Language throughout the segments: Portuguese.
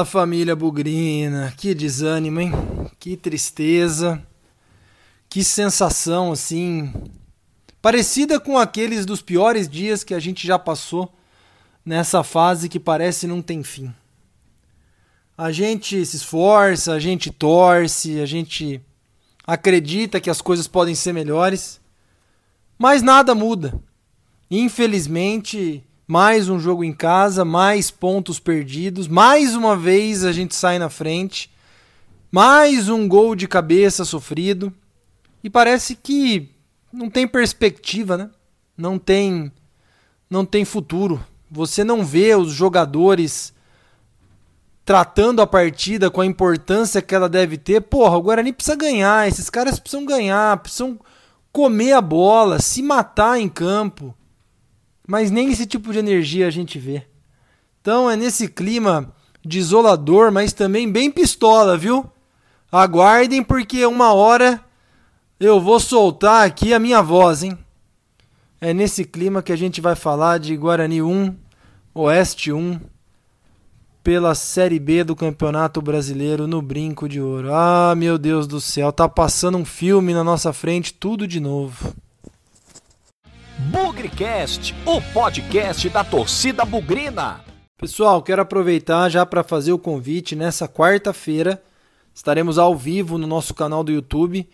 Fala família Bugrina, que desânimo, hein? Que tristeza, que sensação assim, parecida com aqueles dos piores dias que a gente já passou nessa fase que parece não tem fim. A gente se esforça, a gente torce, a gente acredita que as coisas podem ser melhores, mas nada muda. Infelizmente, mais um jogo em casa, mais pontos perdidos, mais uma vez a gente sai na frente, mais um gol de cabeça sofrido e parece que não tem perspectiva, né? Não tem não tem futuro. Você não vê os jogadores tratando a partida com a importância que ela deve ter. Porra, o Guarani precisa ganhar, esses caras precisam ganhar, precisam comer a bola, se matar em campo. Mas nem esse tipo de energia a gente vê. Então é nesse clima desolador, mas também bem pistola, viu? Aguardem porque uma hora eu vou soltar aqui a minha voz, hein? É nesse clima que a gente vai falar de Guarani 1, Oeste 1, pela Série B do Campeonato Brasileiro no Brinco de Ouro. Ah, meu Deus do céu, tá passando um filme na nossa frente, tudo de novo. Bugrecast, o podcast da torcida bugrina. Pessoal, quero aproveitar já para fazer o convite. Nessa quarta-feira estaremos ao vivo no nosso canal do YouTube.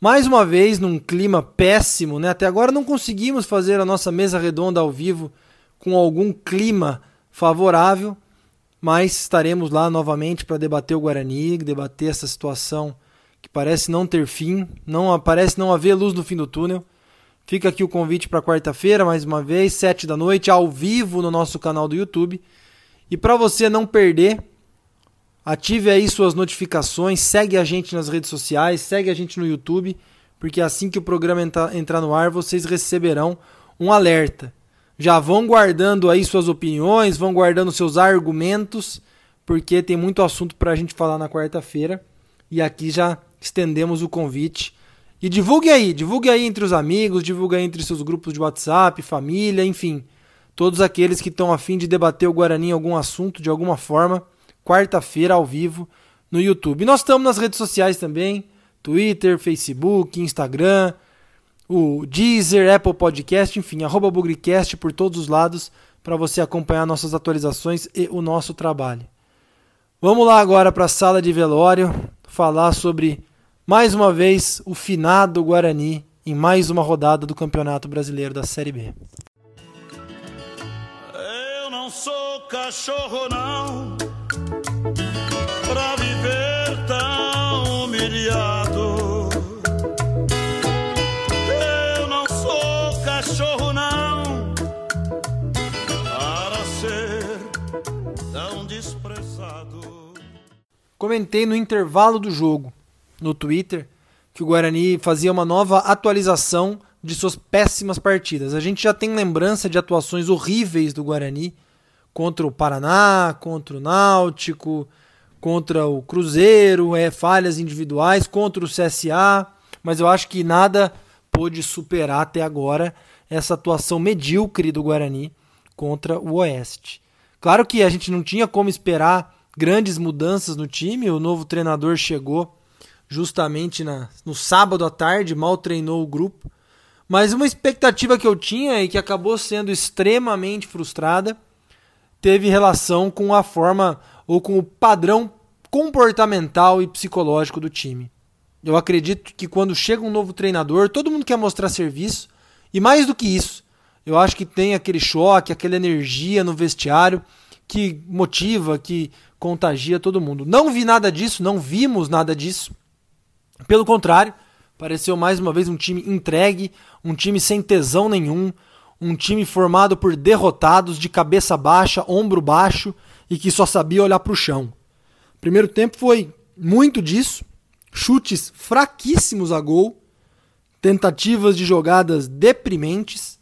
Mais uma vez num clima péssimo, né? Até agora não conseguimos fazer a nossa mesa redonda ao vivo com algum clima favorável, mas estaremos lá novamente para debater o Guarani, debater essa situação que parece não ter fim, não parece não haver luz no fim do túnel. Fica aqui o convite para quarta-feira, mais uma vez, sete da noite, ao vivo no nosso canal do YouTube. E para você não perder, ative aí suas notificações, segue a gente nas redes sociais, segue a gente no YouTube, porque assim que o programa entrar no ar, vocês receberão um alerta. Já vão guardando aí suas opiniões, vão guardando seus argumentos, porque tem muito assunto para a gente falar na quarta-feira. E aqui já estendemos o convite e divulgue aí, divulgue aí entre os amigos, divulgue aí entre seus grupos de WhatsApp, família, enfim. Todos aqueles que estão afim de debater o Guarani em algum assunto, de alguma forma, quarta-feira ao vivo no YouTube. E nós estamos nas redes sociais também: Twitter, Facebook, Instagram, o Deezer, Apple Podcast, enfim, arroba Bugricast por todos os lados para você acompanhar nossas atualizações e o nosso trabalho. Vamos lá agora para a sala de velório falar sobre mais uma vez o finado Guarani em mais uma rodada do Campeonato Brasileiro da Série B. Eu não sou cachorro não pra viver tão humilhado. Eu não sou cachorro não para ser tão desprezado. Comentei no intervalo do jogo no Twitter que o Guarani fazia uma nova atualização de suas péssimas partidas. A gente já tem lembrança de atuações horríveis do Guarani contra o Paraná, contra o Náutico, contra o Cruzeiro, é, falhas individuais, contra o CSA, mas eu acho que nada pôde superar até agora essa atuação medíocre do Guarani contra o Oeste. Claro que a gente não tinha como esperar grandes mudanças no time, o novo treinador chegou justamente na, no sábado à tarde, mal treinou o grupo. Mas uma expectativa que eu tinha e que acabou sendo extremamente frustrada teve relação com a forma ou com o padrão comportamental e psicológico do time. Eu acredito que quando chega um novo treinador, todo mundo quer mostrar serviço e mais do que isso, eu acho que tem aquele choque, aquela energia no vestiário que motiva, que contagia todo mundo. Não vi nada disso, não vimos nada disso. Pelo contrário, pareceu mais uma vez um time entregue, um time sem tesão nenhum, um time formado por derrotados de cabeça baixa, ombro baixo e que só sabia olhar para o chão. Primeiro tempo foi muito disso, chutes fraquíssimos a gol, tentativas de jogadas deprimentes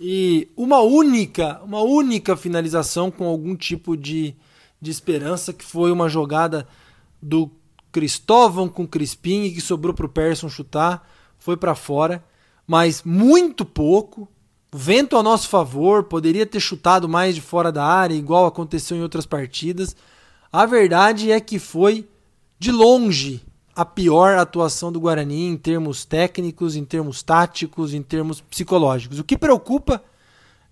e uma única, uma única finalização com algum tipo de, de esperança que foi uma jogada do Cristóvão com Crispim e que sobrou para o Persson chutar, foi para fora, mas muito pouco. Vento a nosso favor, poderia ter chutado mais de fora da área, igual aconteceu em outras partidas. A verdade é que foi de longe a pior atuação do Guarani em termos técnicos, em termos táticos, em termos psicológicos. O que preocupa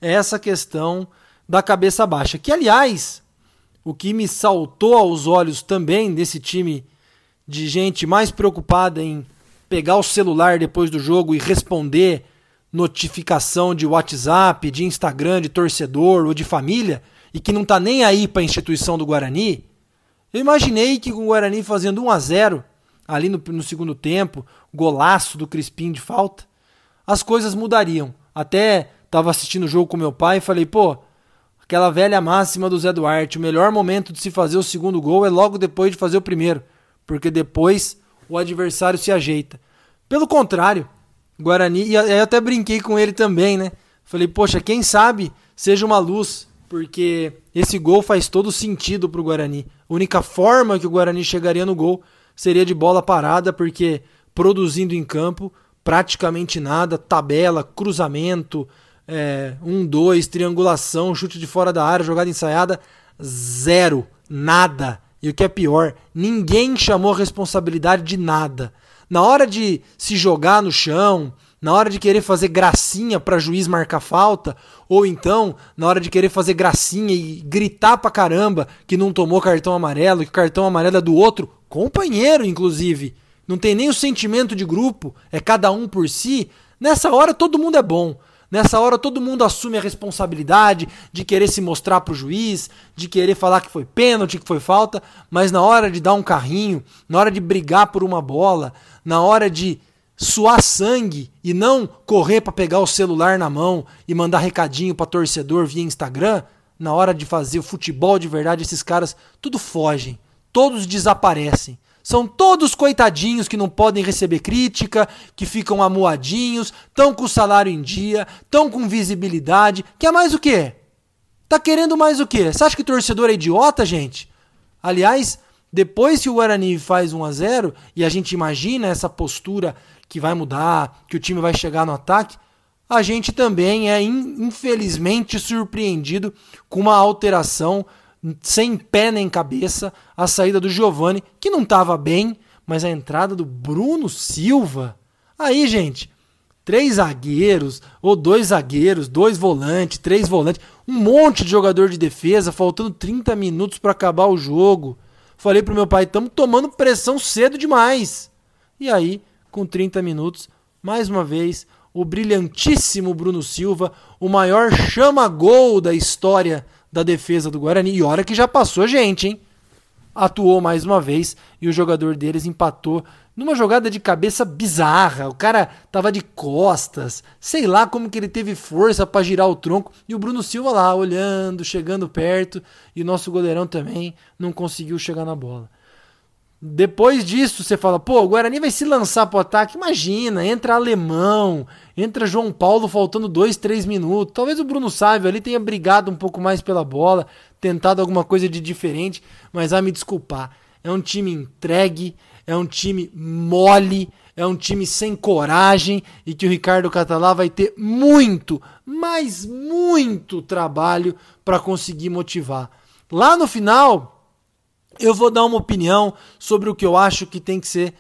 é essa questão da cabeça baixa, que aliás, o que me saltou aos olhos também desse time de gente mais preocupada em pegar o celular depois do jogo e responder notificação de WhatsApp, de Instagram, de torcedor ou de família e que não tá nem aí para a instituição do Guarani. Eu imaginei que com o Guarani fazendo 1 a 0 ali no, no segundo tempo, golaço do Crispim de falta, as coisas mudariam. Até estava assistindo o jogo com meu pai e falei, pô, aquela velha máxima do Zé Duarte, o melhor momento de se fazer o segundo gol é logo depois de fazer o primeiro, porque depois o adversário se ajeita. Pelo contrário, Guarani, e eu até brinquei com ele também, né? Falei, poxa, quem sabe seja uma luz, porque esse gol faz todo sentido pro Guarani. A única forma que o Guarani chegaria no gol seria de bola parada, porque produzindo em campo praticamente nada, tabela, cruzamento, é, um, dois, triangulação, chute de fora da área, jogada ensaiada, zero, nada. E o que é pior, ninguém chamou a responsabilidade de nada. Na hora de se jogar no chão, na hora de querer fazer gracinha para juiz marcar falta, ou então na hora de querer fazer gracinha e gritar pra caramba que não tomou cartão amarelo, que o cartão amarelo é do outro, companheiro inclusive, não tem nem o sentimento de grupo, é cada um por si, nessa hora todo mundo é bom. Nessa hora todo mundo assume a responsabilidade de querer se mostrar pro juiz, de querer falar que foi pênalti, que foi falta, mas na hora de dar um carrinho, na hora de brigar por uma bola, na hora de suar sangue e não correr para pegar o celular na mão e mandar recadinho para torcedor via Instagram, na hora de fazer o futebol de verdade, esses caras tudo fogem, todos desaparecem. São todos coitadinhos que não podem receber crítica, que ficam amuadinhos, estão com salário em dia, estão com visibilidade. Quer mais o quê? Tá querendo mais o quê? Você acha que torcedor é idiota, gente? Aliás, depois que o Guarani faz 1 a 0 e a gente imagina essa postura que vai mudar, que o time vai chegar no ataque, a gente também é infelizmente surpreendido com uma alteração sem pé nem cabeça, a saída do Giovani, que não estava bem, mas a entrada do Bruno Silva. Aí, gente, três zagueiros, ou dois zagueiros, dois volantes, três volantes, um monte de jogador de defesa, faltando 30 minutos para acabar o jogo. Falei pro meu pai, estamos tomando pressão cedo demais. E aí, com 30 minutos, mais uma vez, o brilhantíssimo Bruno Silva, o maior chama-gol da história da defesa do Guarani. E hora que já passou gente, hein? Atuou mais uma vez e o jogador deles empatou numa jogada de cabeça bizarra. O cara tava de costas, sei lá como que ele teve força para girar o tronco. E o Bruno Silva lá olhando, chegando perto. E o nosso goleirão também não conseguiu chegar na bola. Depois disso, você fala, pô, o Guarani vai se lançar pro ataque. Imagina, entra alemão, entra João Paulo faltando dois, três minutos. Talvez o Bruno Sávio ali tenha brigado um pouco mais pela bola, tentado alguma coisa de diferente, mas a me desculpar. É um time entregue, é um time mole, é um time sem coragem e que o Ricardo Catalá vai ter muito, mas muito trabalho para conseguir motivar. Lá no final, eu vou dar uma opinião sobre o que eu acho que tem que ser,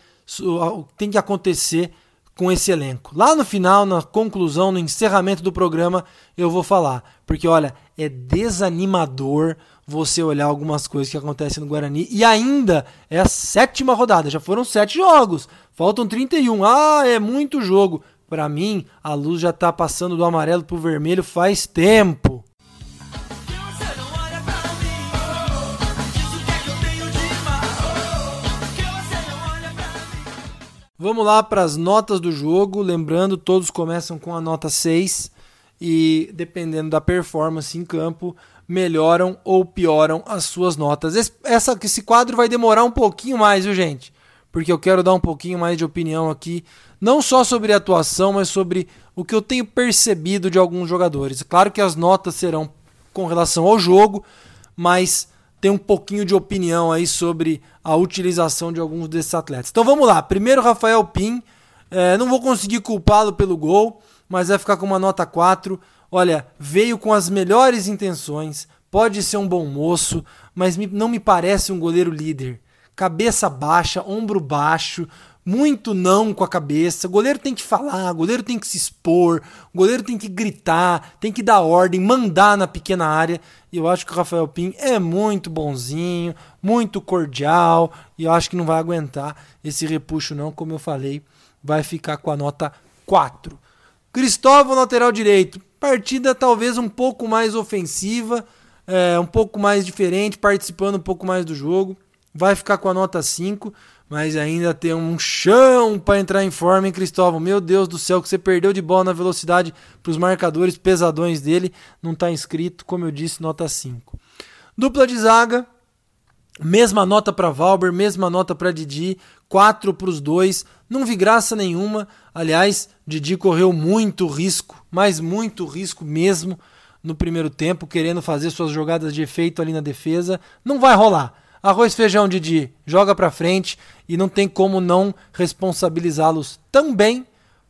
tem que acontecer com esse elenco. Lá no final, na conclusão, no encerramento do programa, eu vou falar, porque olha, é desanimador você olhar algumas coisas que acontecem no Guarani e ainda é a sétima rodada, já foram sete jogos, faltam 31. Ah, é muito jogo. Para mim, a luz já está passando do amarelo pro vermelho faz tempo. Vamos lá para as notas do jogo. Lembrando, todos começam com a nota 6 e, dependendo da performance em campo, melhoram ou pioram as suas notas. Esse, essa, esse quadro vai demorar um pouquinho mais, viu, gente? Porque eu quero dar um pouquinho mais de opinião aqui, não só sobre a atuação, mas sobre o que eu tenho percebido de alguns jogadores. Claro que as notas serão com relação ao jogo, mas tem um pouquinho de opinião aí sobre a utilização de alguns desses atletas. Então vamos lá. Primeiro, Rafael Pim. É, não vou conseguir culpá-lo pelo gol, mas vai ficar com uma nota 4. Olha, veio com as melhores intenções, pode ser um bom moço, mas me, não me parece um goleiro líder. Cabeça baixa, ombro baixo, muito não com a cabeça. O goleiro tem que falar, o goleiro tem que se expor, o goleiro tem que gritar, tem que dar ordem, mandar na pequena área. E eu acho que o Rafael Pim é muito bonzinho, muito cordial, e eu acho que não vai aguentar esse repuxo não, como eu falei, vai ficar com a nota 4. Cristóvão, lateral direito. Partida talvez um pouco mais ofensiva, é, um pouco mais diferente, participando um pouco mais do jogo. Vai ficar com a nota 5, mas ainda tem um chão para entrar em forma, hein, Cristóvão? Meu Deus do céu, que você perdeu de bola na velocidade para os marcadores pesadões dele. Não está inscrito, como eu disse, nota 5. Dupla de zaga, mesma nota para Valber, mesma nota para Didi, 4 para os dois. Não vi graça nenhuma. Aliás, Didi correu muito risco, mas muito risco mesmo no primeiro tempo, querendo fazer suas jogadas de efeito ali na defesa. Não vai rolar. Arroz, feijão, Didi, joga para frente e não tem como não responsabilizá-los também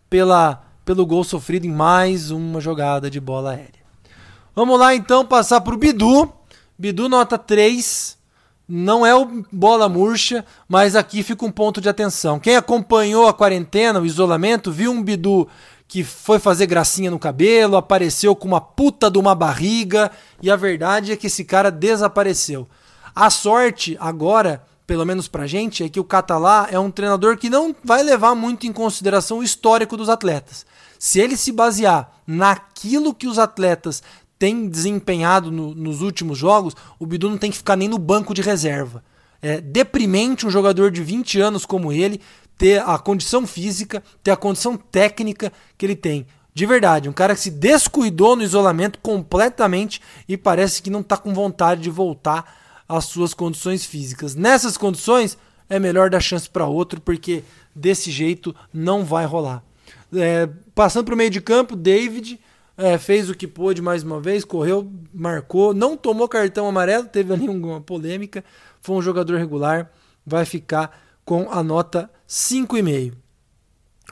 pela, pelo gol sofrido em mais uma jogada de bola aérea. Vamos lá então passar para o Bidu. Bidu nota 3. Não é o bola murcha, mas aqui fica um ponto de atenção. Quem acompanhou a quarentena, o isolamento, viu um Bidu que foi fazer gracinha no cabelo, apareceu com uma puta de uma barriga, e a verdade é que esse cara desapareceu. A sorte agora, pelo menos pra gente, é que o Catalá é um treinador que não vai levar muito em consideração o histórico dos atletas. Se ele se basear naquilo que os atletas têm desempenhado no, nos últimos jogos, o Bidu não tem que ficar nem no banco de reserva. É deprimente um jogador de 20 anos como ele ter a condição física, ter a condição técnica que ele tem. De verdade, um cara que se descuidou no isolamento completamente e parece que não está com vontade de voltar as suas condições físicas. Nessas condições, é melhor dar chance para outro, porque desse jeito não vai rolar. É, passando para o meio de campo, David é, fez o que pôde mais uma vez, correu, marcou, não tomou cartão amarelo, teve ali uma polêmica, foi um jogador regular, vai ficar com a nota 5,5.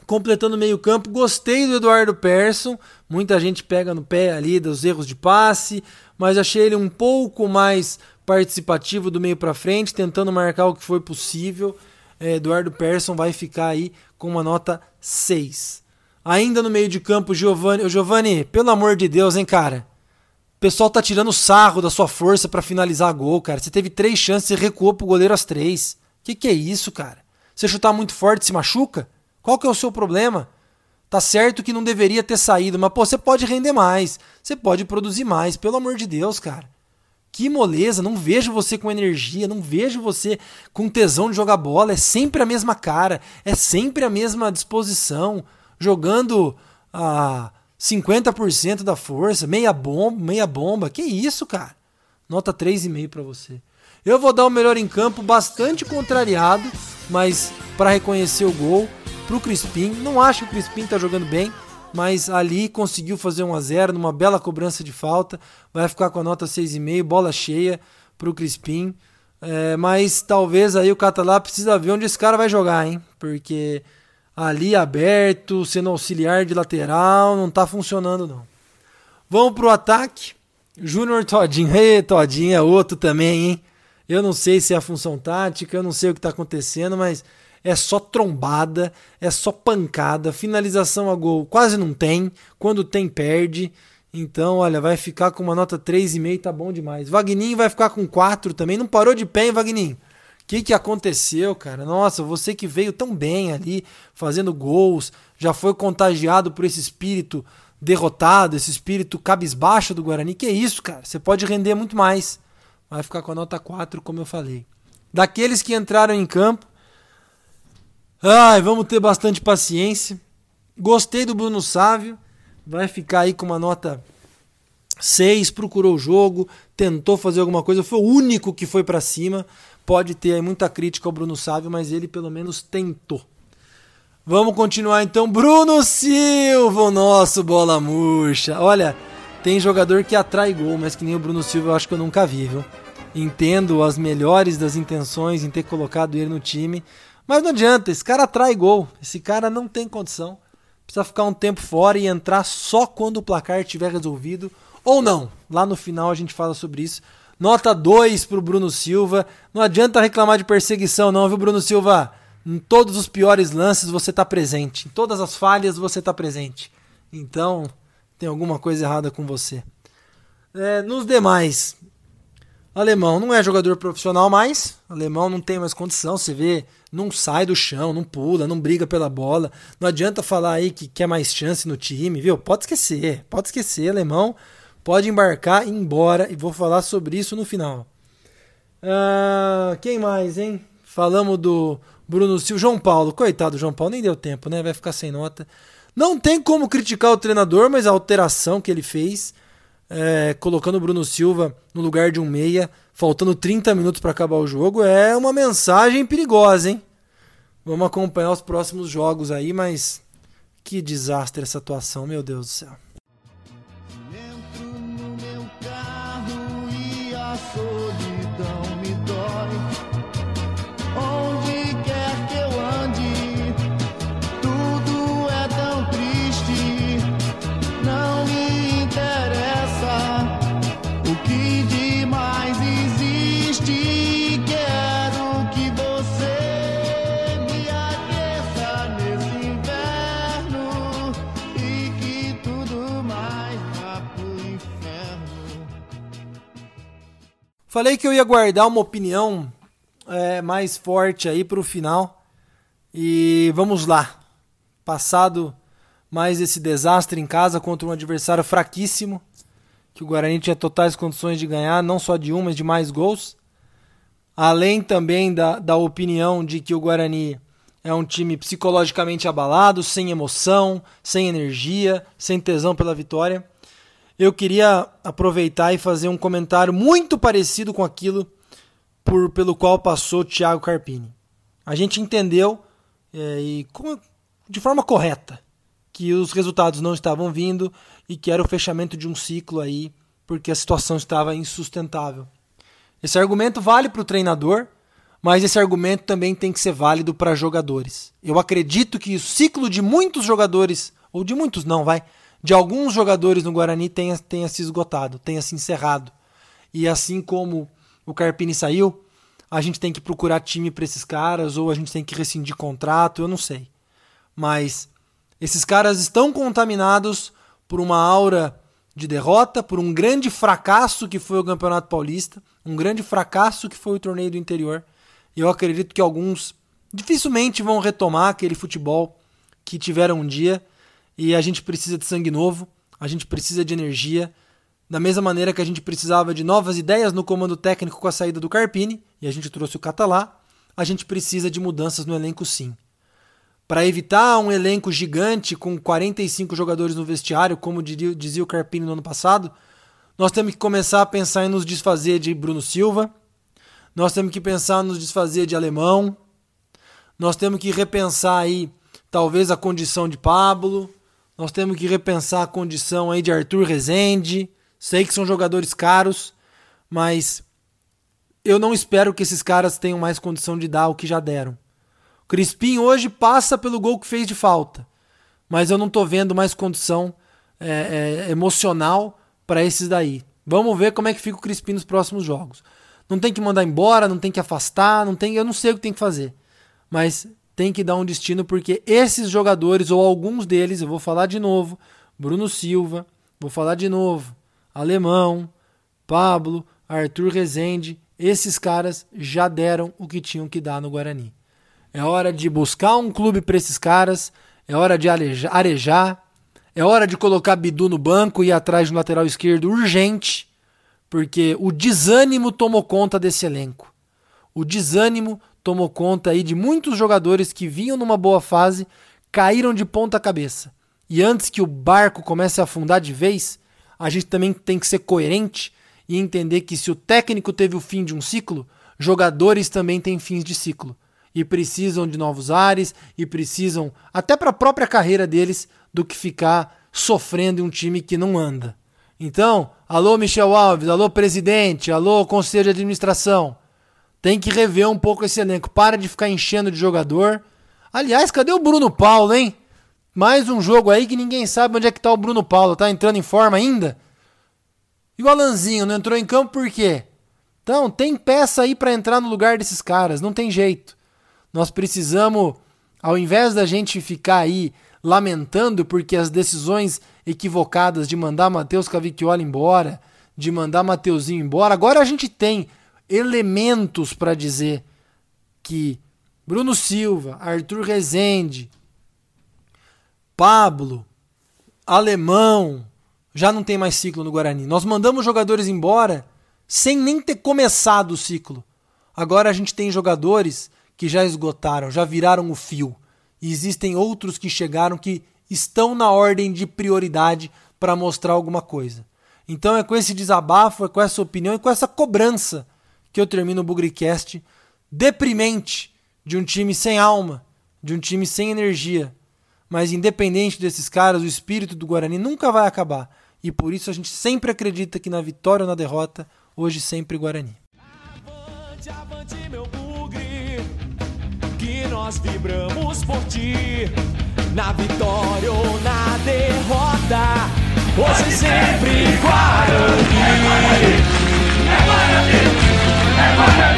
Completando o meio campo, gostei do Eduardo Persson, muita gente pega no pé ali dos erros de passe, mas achei ele um pouco mais participativo do meio para frente, tentando marcar o que foi possível. É, Eduardo Persson vai ficar aí com uma nota 6. Ainda no meio de campo, Giovanni. Giovanni, pelo amor de Deus, hein, cara? O pessoal tá tirando sarro da sua força para finalizar gol, cara. Você teve três chances e recuou pro goleiro as três. Que que é isso, cara? Você chutar muito forte se machuca? Qual que é o seu problema? Tá certo que não deveria ter saído, mas pô, você pode render mais. Você pode produzir mais, pelo amor de Deus, cara. Que moleza, não vejo você com energia, não vejo você com tesão de jogar bola, é sempre a mesma cara, é sempre a mesma disposição, jogando a 50% da força, meia bomba, meia bomba. Que isso, cara? Nota 3,5 para você. Eu vou dar o melhor em campo, bastante contrariado, mas para reconhecer o gol pro Crispim. Não acho que o Crispim tá jogando bem, mas ali conseguiu fazer 1 a 0 numa bela cobrança de falta. Vai ficar com a nota 6,5, bola cheia para o Crispim. É, mas talvez aí o Catalá precisa ver onde esse cara vai jogar, hein? Porque ali aberto, sendo auxiliar de lateral, não tá funcionando não. Vamos pro ataque. Júnior Todinho. Ei, Todinho é outro também, hein? Eu não sei se é a função tática, eu não sei o que tá acontecendo, mas é só trombada, é só pancada, finalização a gol quase não tem, quando tem perde. Então, olha, vai ficar com uma nota 3,5, tá bom demais. Vagninho vai ficar com 4 também, não parou de pé, hein, Vagninho? O que, que aconteceu, cara? Nossa, você que veio tão bem ali, fazendo gols, já foi contagiado por esse espírito derrotado, esse espírito cabisbaixo do Guarani. Que isso, cara? Você pode render muito mais. Vai ficar com a nota 4, como eu falei. Daqueles que entraram em campo, Ai, vamos ter bastante paciência. Gostei do Bruno Sávio. Vai ficar aí com uma nota 6. Procurou o jogo, tentou fazer alguma coisa. Foi o único que foi para cima. Pode ter aí muita crítica ao Bruno Sávio, mas ele pelo menos tentou. Vamos continuar então. Bruno Silva, o nosso bola murcha. Olha, tem jogador que atrai gol, mas que nem o Bruno Silva eu acho que eu nunca vi, viu? Entendo as melhores das intenções em ter colocado ele no time, mas não adianta, esse cara atrai gol. Esse cara não tem condição. Precisa ficar um tempo fora e entrar só quando o placar estiver resolvido Ou não. Lá no final a gente fala sobre isso. Nota 2 pro Bruno Silva. Não adianta reclamar de perseguição, não, viu, Bruno Silva? Em todos os piores lances você tá presente. Em todas as falhas você tá presente. Então, tem alguma coisa errada com você. É, nos demais, Alemão não é jogador profissional mais. Alemão não tem mais condição. Você vê, não sai do chão, não pula, não briga pela bola. Não adianta falar aí que quer mais chance no time, viu? Pode esquecer, pode esquecer. Alemão pode embarcar e ir embora. E vou falar sobre isso no final. Ah, quem mais, hein? Falamos do Bruno Silva. João Paulo. Coitado, João Paulo nem deu tempo, né? Vai ficar sem nota. Não tem como criticar o treinador, mas a alteração que ele fez é, colocando o Bruno Silva no lugar de um meia, faltando 30 minutos para acabar o jogo, é uma mensagem perigosa, hein? Vamos acompanhar os próximos jogos aí, mas que desastre essa atuação, meu Deus do céu. Falei que eu ia guardar uma opinião é, mais forte aí pro final. E vamos lá. Passado mais esse desastre em casa contra um adversário fraquíssimo, que o Guarani tinha totais condições de ganhar, não só de um, mas de mais gols. Além também da, da opinião de que o Guarani é um time psicologicamente abalado, sem emoção, sem energia, sem tesão pela vitória. Eu queria aproveitar e fazer um comentário muito parecido com aquilo por, pelo qual passou Thiago Carpini. A gente entendeu é, e com- de forma correta que os resultados não estavam vindo e que era o fechamento de um ciclo aí, porque a situação estava insustentável. Esse argumento vale para o treinador, mas esse argumento também tem que ser válido para jogadores. Eu acredito que o ciclo de muitos jogadores, ou de muitos não, vai, de alguns jogadores no Guarani tenha, tenha se esgotado, tenha se encerrado. E assim como o Carpini saiu, a gente tem que procurar time para esses caras, ou a gente tem que rescindir contrato, eu não sei. Mas esses caras estão contaminados por uma aura de derrota, por um grande fracasso que foi o Campeonato Paulista, um grande fracasso que foi o torneio do interior. E eu acredito que alguns dificilmente vão retomar aquele futebol que tiveram um dia. E a gente precisa de sangue novo, a gente precisa de energia. Da mesma maneira que a gente precisava de novas ideias no comando técnico com a saída do Carpini, e a gente trouxe o Catalá, a gente precisa de mudanças no elenco sim. Para evitar um elenco gigante com 45 jogadores no vestiário, como dizia o Carpini no ano passado, nós temos que começar a pensar em nos desfazer de Bruno Silva, nós temos que pensar em nos desfazer de Alemão, nós temos que repensar aí talvez a condição de Pablo, nós temos que repensar a condição aí de Arthur Rezende. Sei que são jogadores caros, mas eu não espero que esses caras tenham mais condição de dar o que já deram. O Crispim hoje passa pelo gol que fez de falta, mas eu não tô vendo mais condição é, é, emocional para esses daí. Vamos ver como é que fica o Crispim nos próximos jogos. Não tem que mandar embora, não tem que afastar, não tem, eu não sei o que tem que fazer, mas tem que dar um destino porque esses jogadores ou alguns deles, eu vou falar de novo, Bruno Silva, vou falar de novo, Alemão, Pablo, Arthur Rezende, esses caras já deram o que tinham que dar no Guarani. É hora de buscar um clube para esses caras, é hora de arejar, é hora de colocar Bidu no banco e ir atrás do lateral esquerdo urgente, porque o desânimo tomou conta desse elenco. O desânimo tomou conta aí de muitos jogadores que vinham numa boa fase, caíram de ponta cabeça. E antes que o barco comece a afundar de vez, a gente também tem que ser coerente e entender que se o técnico teve o fim de um ciclo, jogadores também têm fins de ciclo e precisam de novos ares e precisam até para a própria carreira deles do que ficar sofrendo em um time que não anda. Então, alô Michel Alves, alô presidente, alô conselho de administração, tem que rever um pouco esse elenco. Para de ficar enchendo de jogador. Aliás, cadê o Bruno Paulo, hein? Mais um jogo aí que ninguém sabe onde é que tá o Bruno Paulo. Tá entrando em forma ainda? E o Alanzinho não entrou em campo por quê? Então, tem peça aí para entrar no lugar desses caras, não tem jeito. Nós precisamos, ao invés da gente ficar aí lamentando porque as decisões equivocadas de mandar Matheus Cavicchioli embora, de mandar Mateuzinho embora, agora a gente tem elementos para dizer que Bruno Silva, Arthur Rezende, Pablo, Alemão, já não tem mais ciclo no Guarani. Nós mandamos jogadores embora sem nem ter começado o ciclo. Agora a gente tem jogadores que já esgotaram, já viraram o fio. E existem outros que chegaram que estão na ordem de prioridade para mostrar alguma coisa. Então é com esse desabafo, é com essa opinião e com essa cobrança que eu termino o Bugricast deprimente de um time sem alma, de um time sem energia. Mas independente desses caras, o espírito do Guarani nunca vai acabar. E por isso a gente sempre acredita que na vitória ou na derrota, hoje sempre Guarani. Avante, avante, meu bugre, que nós vibramos por ti. Na vitória ou na derrota, hoje sempre Guarani. É Guarani, é Guarani, Right of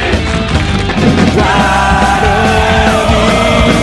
me.